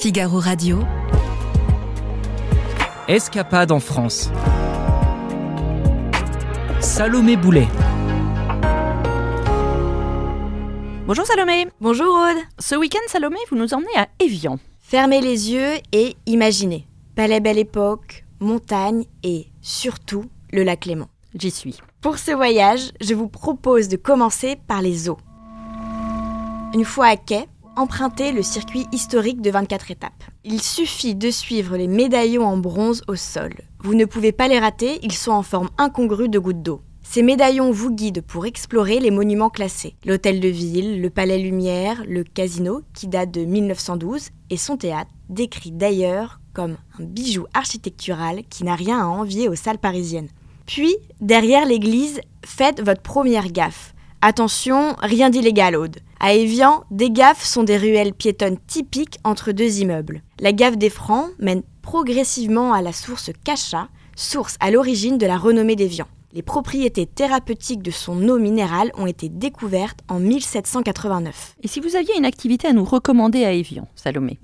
Figaro Radio. Escapade en France. Salomé Boulet. Bonjour Salomé. Bonjour Aude. Ce week-end, Salomé, vous nous emmenez à Évian. Fermez les yeux et imaginez. Palais Belle Époque, montagne et surtout le lac Léman. J'y suis. Pour ce voyage, je vous propose de commencer par les eaux. Une fois à quai, empruntez le circuit historique de 24 étapes. Il suffit de suivre les médaillons en bronze au sol. Vous ne pouvez pas les rater, ils sont en forme incongrue de gouttes d'eau. Ces médaillons vous guident pour explorer les monuments classés. L'hôtel de ville, le palais Lumière, le casino, qui date de 1912, et son théâtre, décrit d'ailleurs comme un bijou architectural qui n'a rien à envier aux salles parisiennes. Puis, derrière l'église, faites votre première gaffe. Attention, rien d'illégal, Aude. À Évian, des gaffes sont des ruelles piétonnes typiques entre deux immeubles. La gaffe des Francs mène progressivement à la source Cachat, source à l'origine de la renommée d'Évian. Les propriétés thérapeutiques de son eau minérale ont été découvertes en 1789. Et si vous aviez une activité à nous recommander à Évian,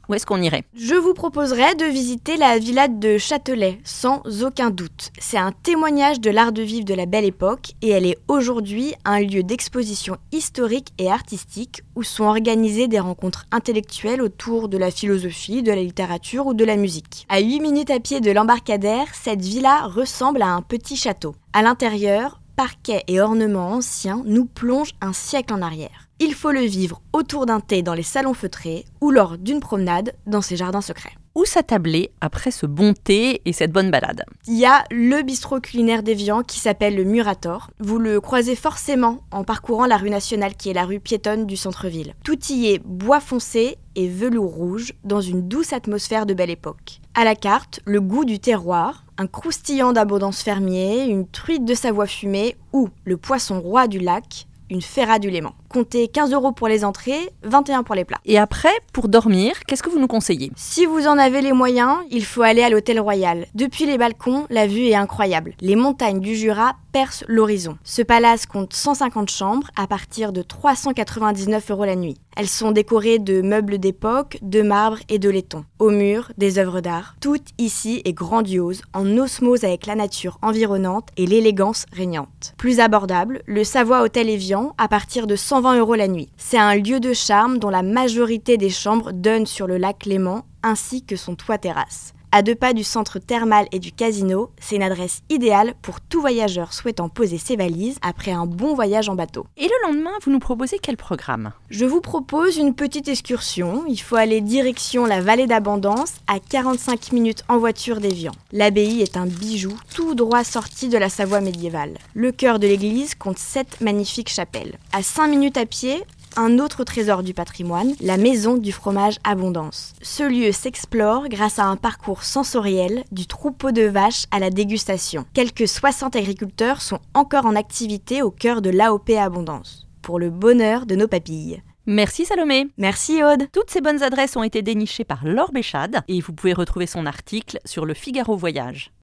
Où est-ce qu'on irait? Je vous proposerais de visiter la villa de Châtelet, sans aucun doute. C'est un témoignage de l'art de vivre de la belle époque et elle est aujourd'hui un lieu d'exposition historique et artistique où sont organisées des rencontres intellectuelles autour de la philosophie, de la littérature ou de la musique. À 8 minutes à pied de l'embarcadère, cette villa ressemble à un petit château. À l'intérieur, parquet et ornements anciens nous plongent un siècle en arrière. Il faut le vivre autour d'un thé dans les salons feutrés ou lors d'une promenade dans ses jardins secrets. Où s'attabler après ce bon thé et cette bonne balade Il y a le bistrot culinaire d'Evian qui s'appelle le Murator. Vous le croisez forcément en parcourant la rue nationale qui est la rue piétonne du centre-ville. Tout y est bois foncé et velours rouge dans une douce atmosphère de belle époque. À la carte, le goût du terroir, un croustillant d'abondance fermier, une truite de Savoie fumée ou le poisson roi du lac, une ferra du Léman. Comptez 15 euros pour les entrées, 21 pour les plats. Et après, pour dormir, qu'est-ce que vous nous conseillez? Si vous en avez les moyens, il faut aller à l'Hôtel Royal. Depuis les balcons, la vue est incroyable. Les montagnes du Jura percent l'horizon. Ce palace compte 150 chambres à partir de 399 euros la nuit. Elles sont décorées de meubles d'époque, de marbre et de laiton. Au mur, des œuvres d'art. Tout ici est grandiose, en osmose avec la nature environnante et l'élégance régnante. Plus abordable, le Savoie Hôtel Evian à partir de 120 euros la nuit. C'est un lieu de charme dont la majorité des chambres donnent sur le lac Léman ainsi que son toit terrasse. À deux pas du centre thermal et du casino, c'est une adresse idéale pour tout voyageur souhaitant poser ses valises après un bon voyage en bateau. Et le lendemain, vous nous proposez quel programme? Je vous propose une petite excursion. Il faut aller direction la vallée d'Abondance à 45 minutes en voiture d'Evian. L'abbaye est un bijou tout droit sorti de la Savoie médiévale. Le cœur de l'église compte sept magnifiques chapelles. À 5 minutes à pied, un autre trésor du patrimoine, la maison du fromage Abondance. Ce lieu s'explore grâce à un parcours sensoriel du troupeau de vaches à la dégustation. Quelques 60 agriculteurs sont encore en activité au cœur de l'AOP Abondance, pour le bonheur de nos papilles. Merci Salomé. Merci Aude. Toutes ces bonnes adresses ont été dénichées par Laure Béchade et vous pouvez retrouver son article sur le Figaro Voyage.